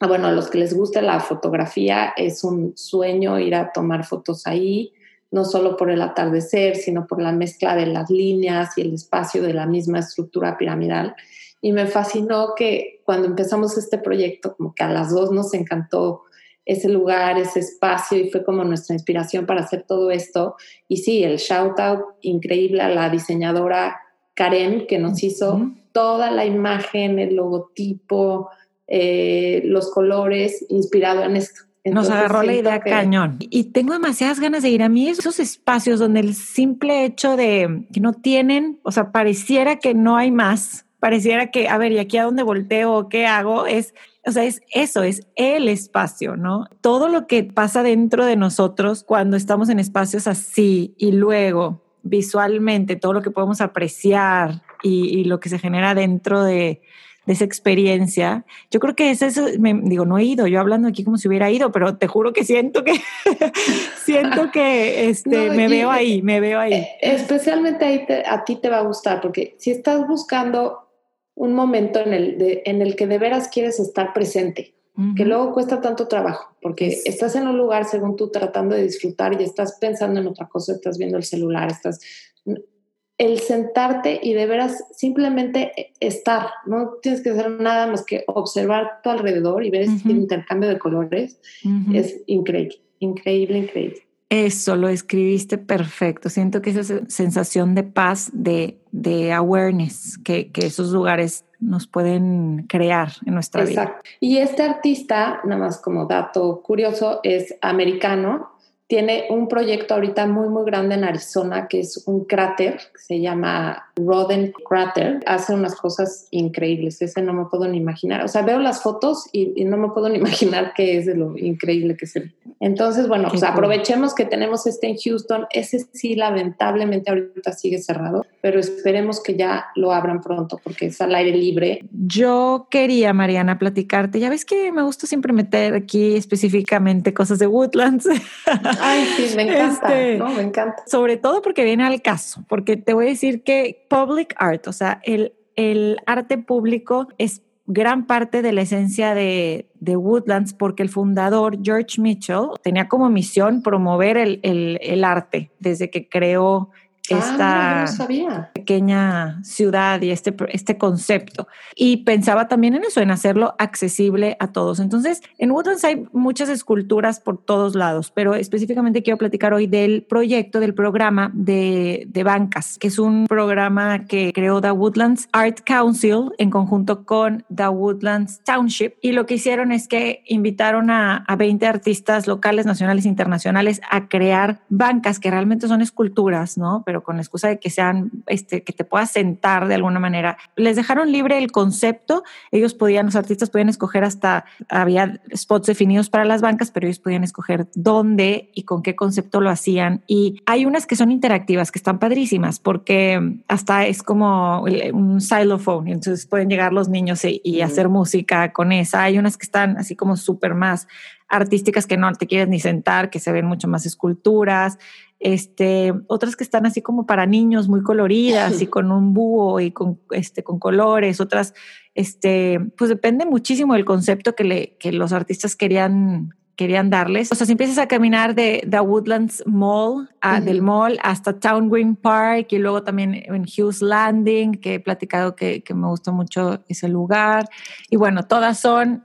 bueno, a los que les gusta la fotografía es un sueño ir a tomar fotos ahí, no solo por el atardecer, sino por la mezcla de las líneas y el espacio de la misma estructura piramidal. Y me fascinó que cuando empezamos este proyecto, como que a las dos nos encantó ese lugar, ese espacio y fue como nuestra inspiración para hacer todo esto. Y sí, el shout out increíble a la diseñadora Karen que nos hizo toda la imagen, el logotipo, eh, los colores, inspirado en esto. Nos agarró la idea cañón. Y tengo demasiadas ganas de ir a mí esos espacios donde el simple hecho de que no tienen, o sea, pareciera que no hay más, pareciera que, a ver, ¿y aquí a dónde volteo? ¿Qué hago? Es, o sea, es eso, es el espacio, ¿no? Todo lo que pasa dentro de nosotros cuando estamos en espacios así y luego visualmente todo lo que podemos apreciar y lo que se genera dentro de, de esa experiencia. Yo creo que es eso, me, digo, no he ido, yo hablando aquí como si hubiera ido, pero te juro que siento que, siento que este, me veo ahí, me veo ahí. E, especialmente ahí a ti te va a gustar, porque si estás buscando un momento en el, en el que de veras quieres estar presente, que luego cuesta tanto trabajo, porque estás en un lugar según tú tratando de disfrutar y estás pensando en otra cosa, estás viendo el celular, estás el sentarte y de veras simplemente estar, no tienes que hacer nada más que observar tu alrededor y ver este intercambio de colores, es increíble, increíble, increíble. Eso lo escribiste perfecto. Siento que esa sensación de paz, de, de awareness que, que, esos lugares nos pueden crear en nuestra Exacto. vida. Y este artista, nada más como dato curioso, es americano tiene un proyecto ahorita muy, muy grande en Arizona, que es un cráter, que se llama Roden Crater. Hace unas cosas increíbles, ese no me puedo ni imaginar. O sea, veo las fotos y, no me puedo ni imaginar qué es de lo increíble que es. Entonces, bueno, pues aprovechemos que tenemos este en Houston. Ese sí, lamentablemente ahorita sigue cerrado, pero esperemos que ya lo abran pronto porque es al aire libre. Yo quería, Mariana, platicarte. Ya ves que me gusta siempre meter aquí específicamente cosas de Woodlands. Ay, sí, me encanta, este, ¿no? Me encanta. Sobre todo porque viene al caso, porque te voy a decir que public art, o sea, el, el arte público es gran parte de la esencia de, de, Woodlands porque el fundador George Mitchell tenía como misión promover el, el, el arte desde que creó esta pequeña ciudad y este, este concepto. Y pensaba también en eso, en hacerlo accesible a todos. Entonces, en Woodlands hay muchas esculturas por todos lados, pero específicamente quiero platicar hoy del proyecto, del programa de, de bancas, que es un programa que creó The Woodlands Art Council en conjunto con The Woodlands Township. Y lo que hicieron es que invitaron a, a 20 artistas locales, nacionales e internacionales a crear bancas que realmente son esculturas, ¿no? pero con la excusa de que sean, este, que te puedas sentar de alguna manera. Les dejaron libre el concepto, ellos podían, los artistas podían escoger hasta, había spots definidos para las bancas, pero ellos podían escoger dónde y con qué concepto lo hacían. Y hay unas que son interactivas, que están padrísimas, porque hasta es como un xylophone, entonces pueden llegar los niños y, y hacer música con esa. Hay unas que están así como súper más artísticas que no te quieres ni sentar, que se ven mucho más esculturas este, otras que están así como para niños, muy coloridas y con un búho y con, este, con colores, otras, este, pues depende muchísimo del concepto que, le, que los artistas querían, querían darles. O sea, si empiezas a caminar de The Woodlands Mall, del mall hasta Town Green Park y luego también en Hughes Landing, que he platicado que, que me gustó mucho ese lugar. Y bueno, todas son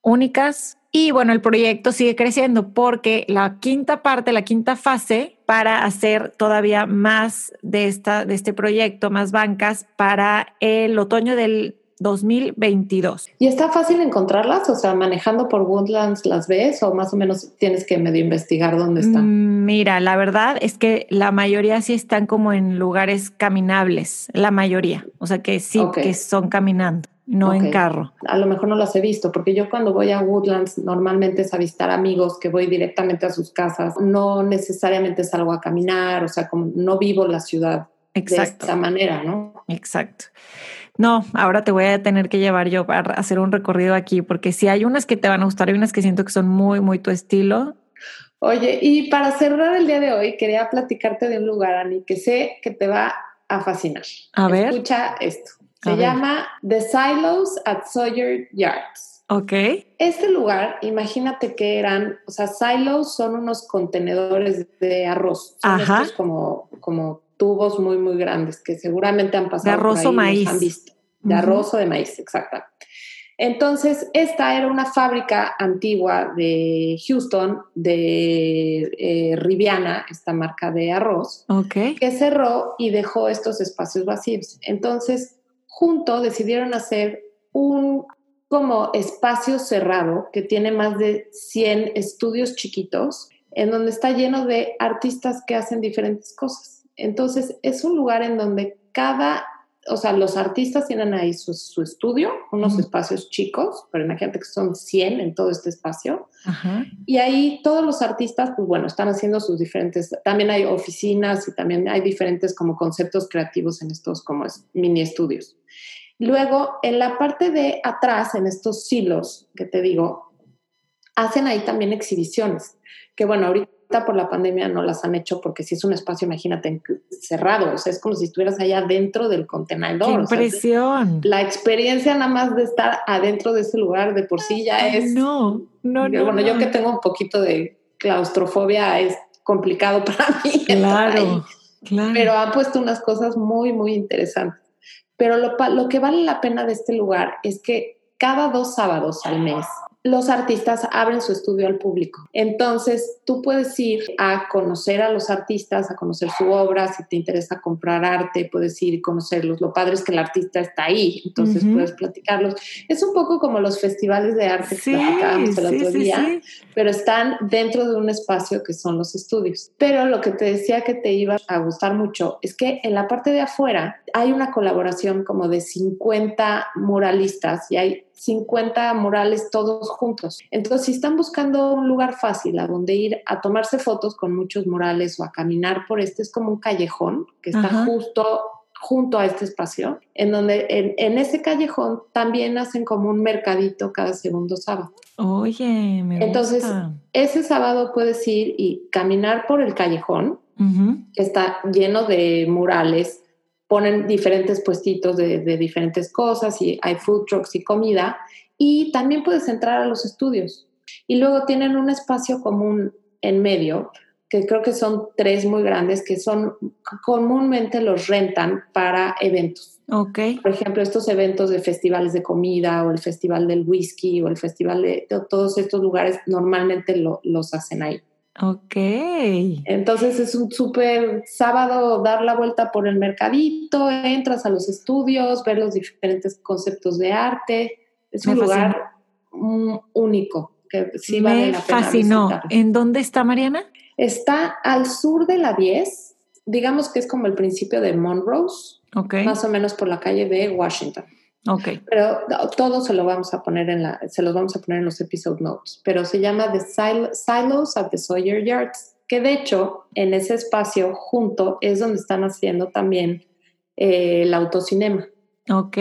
únicas, y bueno, el proyecto sigue creciendo porque la quinta parte, la quinta fase para hacer todavía más de, esta, de este proyecto, más bancas para el otoño del 2022. ¿Y está fácil encontrarlas? O sea, manejando por Woodlands las ves o más o menos tienes que medio investigar dónde están. Mm, mira, la verdad es que la mayoría sí están como en lugares caminables, la mayoría, o sea que sí que son caminando no en carro. A lo mejor no las he visto, porque yo cuando voy a Woodlands normalmente es a visitar amigos que voy directamente a sus casas, no necesariamente salgo a caminar, o sea, como no vivo la ciudad Exacto. de esta manera, ¿no? Exacto. No, ahora te voy a tener que llevar yo para hacer un recorrido aquí, porque si hay unas que te van a gustar, hay unas que siento que son muy, muy tu estilo. Oye, y para cerrar el día de hoy, quería platicarte de un lugar, Ani, que sé que te va a fascinar. A ver. Escucha esto. Se llama The Silos at Sawyer Yards. Ok. Este lugar, imagínate que eran, o sea, silos son unos contenedores de arroz. Son Ajá. como, como tubos muy, muy grandes que seguramente han pasado. De arroz o maíz. Han visto. De arroz o de maíz, exacto. Entonces, esta era una fábrica antigua de Houston, de eh, Riviana, esta marca de arroz, okay. que cerró y dejó estos espacios vacíos. Entonces, junto decidieron hacer un como espacio cerrado que tiene más de 100 estudios chiquitos, en donde está lleno de artistas que hacen diferentes cosas. Entonces, es un lugar en donde cada, o sea, los artistas tienen ahí su, estudio, unos espacios chicos, pero imagínate que son 100 en todo este espacio. Y ahí todos los artistas, pues bueno, están haciendo sus diferentes, también hay oficinas y también hay diferentes como conceptos creativos en estos como mini estudios. Luego, en la parte de atrás, en estos silos que te digo, hacen ahí también exhibiciones, que bueno, ahorita por la pandemia no las han hecho porque si es un espacio, imagínate, cerrado, o sea, es como si estuvieras allá dentro del contenedor. ¡Qué impresión! la experiencia nada más de estar adentro de ese lugar de por sí ya es... No, no, no. Bueno, yo que tengo un poquito de claustrofobia es complicado para mí. Claro, claro. Pero han puesto unas cosas muy, muy interesantes. Pero lo, lo que vale la pena de este lugar es que cada dos sábados al mes los artistas abren su estudio al público. Entonces, tú puedes ir a conocer a los artistas, a conocer su obra, si te interesa comprar arte, puedes ir y conocerlos. Lo padre es que el artista está ahí, entonces puedes platicarlos. Es un poco como los festivales de arte que platicábamos el otro día, pero están dentro de un espacio que son los estudios. Pero lo que te decía que te iba a gustar mucho es que en la parte de afuera hay una colaboración como de 50 muralistas y hay 50 murales todos juntos. Entonces, si están buscando un lugar fácil a donde ir a tomarse fotos con muchos murales o a caminar por este, es como un callejón que está justo junto a este espacio, en donde en, ese callejón también hacen como un mercadito cada segundo sábado. Oye, me Entonces, ese sábado puedes ir y caminar por el callejón, que está lleno de murales, ponen diferentes puestitos de, diferentes cosas y hay food trucks y comida y también puedes entrar a los estudios. Y luego tienen un espacio común en medio que creo que son tres muy grandes, que son comúnmente los rentan para eventos. Ok. Por ejemplo, estos eventos de festivales de comida o el festival del whisky o el festival de, todos estos lugares normalmente los hacen ahí. Ok. Entonces es un súper sábado dar la vuelta por el mercadito, entras a los estudios, ver los diferentes conceptos de arte. Es un lugar único que sí vale la pena. Fascinó. ¿En dónde está Mariana? Está al sur de la 10, digamos que es como el principio de Monrose, okay. más o menos por la calle de Washington. Okay. Pero todo se lo vamos a poner en la, se los vamos a poner en los episode notes. Pero se llama The Silos of the Sawyer Yards, que de hecho en ese espacio junto es donde están haciendo también eh, el autocinema. Ok.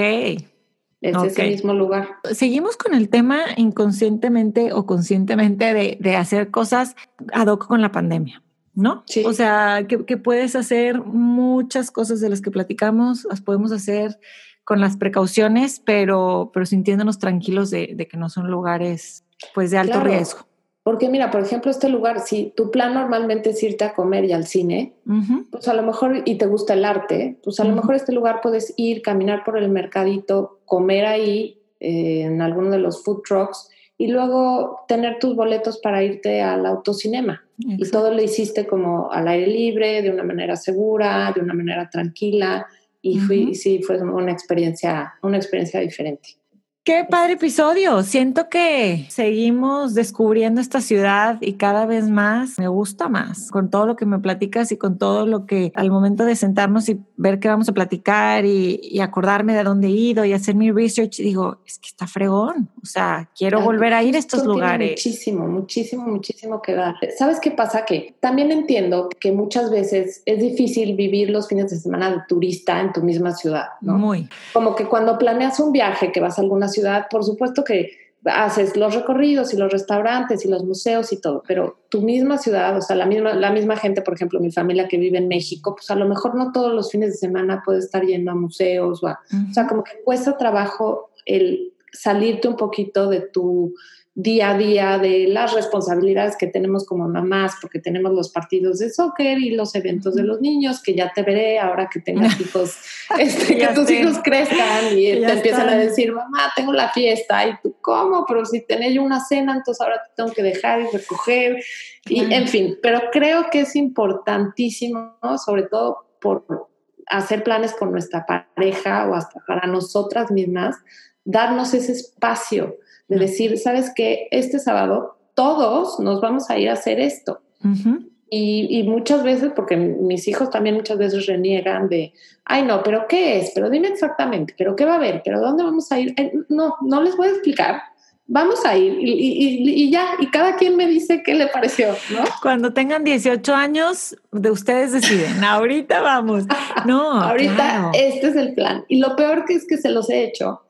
Es ese mismo lugar. Seguimos con el tema inconscientemente o conscientemente de, de hacer cosas ad hoc con la pandemia. ¿no? Sí. O sea, que, que, puedes hacer muchas cosas de las que platicamos, las podemos hacer con las precauciones, pero, pero sintiéndonos tranquilos de, de que no son lugares pues de alto claro. riesgo. Porque mira, por ejemplo, este lugar, si tu plan normalmente es irte a comer y al cine, uh -huh. pues a lo mejor, y te gusta el arte, pues a uh -huh. lo mejor este lugar puedes ir, caminar por el mercadito, comer ahí eh, en alguno de los food trucks y luego tener tus boletos para irte al autocinema. Exacto. Y todo lo hiciste como al aire libre, de una manera segura, de una manera tranquila. Y fui, uh -huh. sí, fue una experiencia, una experiencia diferente. Qué padre episodio. Siento que seguimos descubriendo esta ciudad y cada vez más me gusta más con todo lo que me platicas y con todo lo que al momento de sentarnos y ver qué vamos a platicar y, y acordarme de dónde he ido y hacer mi research, digo, es que está fregón. O sea, quiero volver a ir a estos lugares. Muchísimo, muchísimo, muchísimo que dar. ¿Sabes qué pasa? Que también entiendo que muchas veces es difícil vivir los fines de semana de turista en tu misma ciudad, ¿no? Muy. Como que cuando planeas un viaje que vas a alguna ciudad, por supuesto que haces los recorridos y los restaurantes y los museos y todo, pero tu misma ciudad, o sea, la misma, la misma gente, por ejemplo, mi familia que vive en México, pues a lo mejor no todos los fines de semana puede estar yendo a museos o, a, uh -huh. o sea, como que cuesta trabajo el salirte un poquito de tu día a día de las responsabilidades que tenemos como mamás, porque tenemos los partidos de soccer y los eventos de los niños, que ya te veré ahora que tengas hijos, este, que tus hijos crezcan y te empiezan a decir, mamá, tengo la fiesta, y tú, ¿cómo? Pero si tenía yo una cena, entonces ahora te tengo que dejar y recoger, y en fin, pero creo que es importantísimo, ¿no? sobre todo por hacer planes con nuestra pareja o hasta para nosotras mismas, darnos ese espacio de decir, ¿sabes qué? Este sábado todos nos vamos a ir a hacer esto. Uh -huh. y, y, muchas veces, porque mis hijos también muchas veces reniegan de, ay no, pero ¿qué es? Pero dime exactamente, pero ¿qué va a haber? ¿Pero dónde vamos a ir? Eh, no, no les voy a explicar. Vamos a ir y, y, y, ya, y cada quien me dice qué le pareció, ¿no? Cuando tengan 18 años, de ustedes deciden, ahorita vamos. No, ahorita claro. este es el plan. Y lo peor que es que se los he hecho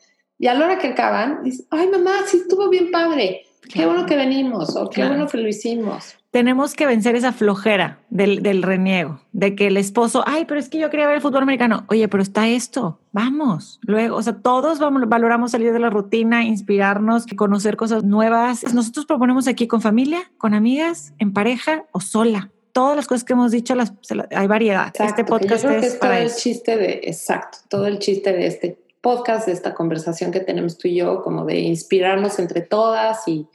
y a la hora que acaban, dicen, ay mamá, sí estuvo bien padre, qué claro. bueno que venimos o qué claro. bueno que lo hicimos. Tenemos que vencer esa flojera del, del, reniego, de que el esposo, ay, pero es que yo quería ver el fútbol americano. Oye, pero está esto, vamos. Luego, o sea, todos vamos, valoramos salir de la rutina, inspirarnos, conocer cosas nuevas. Nosotros proponemos aquí con familia, con amigas, en pareja o sola todas las cosas que hemos dicho, las, hay variedad. Exacto, este podcast yo creo es que es para todo eso. el chiste de, exacto, todo el chiste de este podcast, de esta conversación que tenemos tú y yo, como de inspirarnos entre todas y,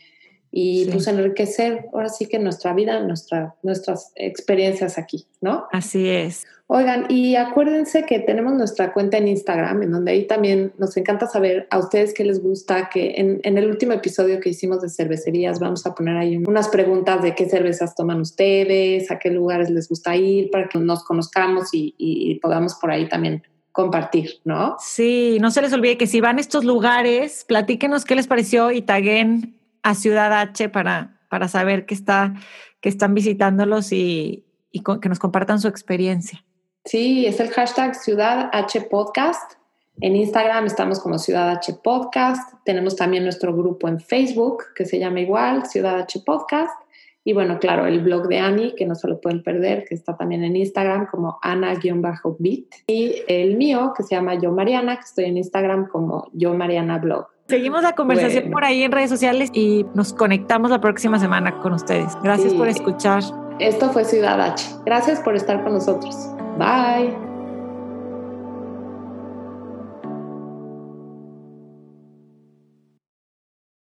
y sí. pues enriquecer ahora sí que nuestra vida, nuestra, nuestras experiencias aquí, ¿no? Así es. Oigan, y acuérdense que tenemos nuestra cuenta en Instagram, en donde ahí también nos encanta saber a ustedes qué les gusta, que en, en el último episodio que hicimos de cervecerías vamos a poner ahí unas preguntas de qué cervezas toman ustedes, a qué lugares les gusta ir, para que nos conozcamos y, y podamos por ahí también compartir, ¿no? Sí, no se les olvide que si van a estos lugares, platíquenos qué les pareció y taguen a Ciudad H para, para saber que, está, que están visitándolos y, y que nos compartan su experiencia. Sí, es el hashtag Ciudad H Podcast. En Instagram estamos como Ciudad H Podcast. Tenemos también nuestro grupo en Facebook que se llama igual Ciudad H Podcast. Y bueno, claro, el blog de Ani, que no se lo pueden perder, que está también en Instagram como Ana-Bit. Y el mío, que se llama Yo Mariana, que estoy en Instagram como Yo Mariana Blog. Seguimos la conversación bueno. por ahí en redes sociales y nos conectamos la próxima semana con ustedes. Gracias sí. por escuchar. Esto fue Ciudad H. Gracias por estar con nosotros. Bye.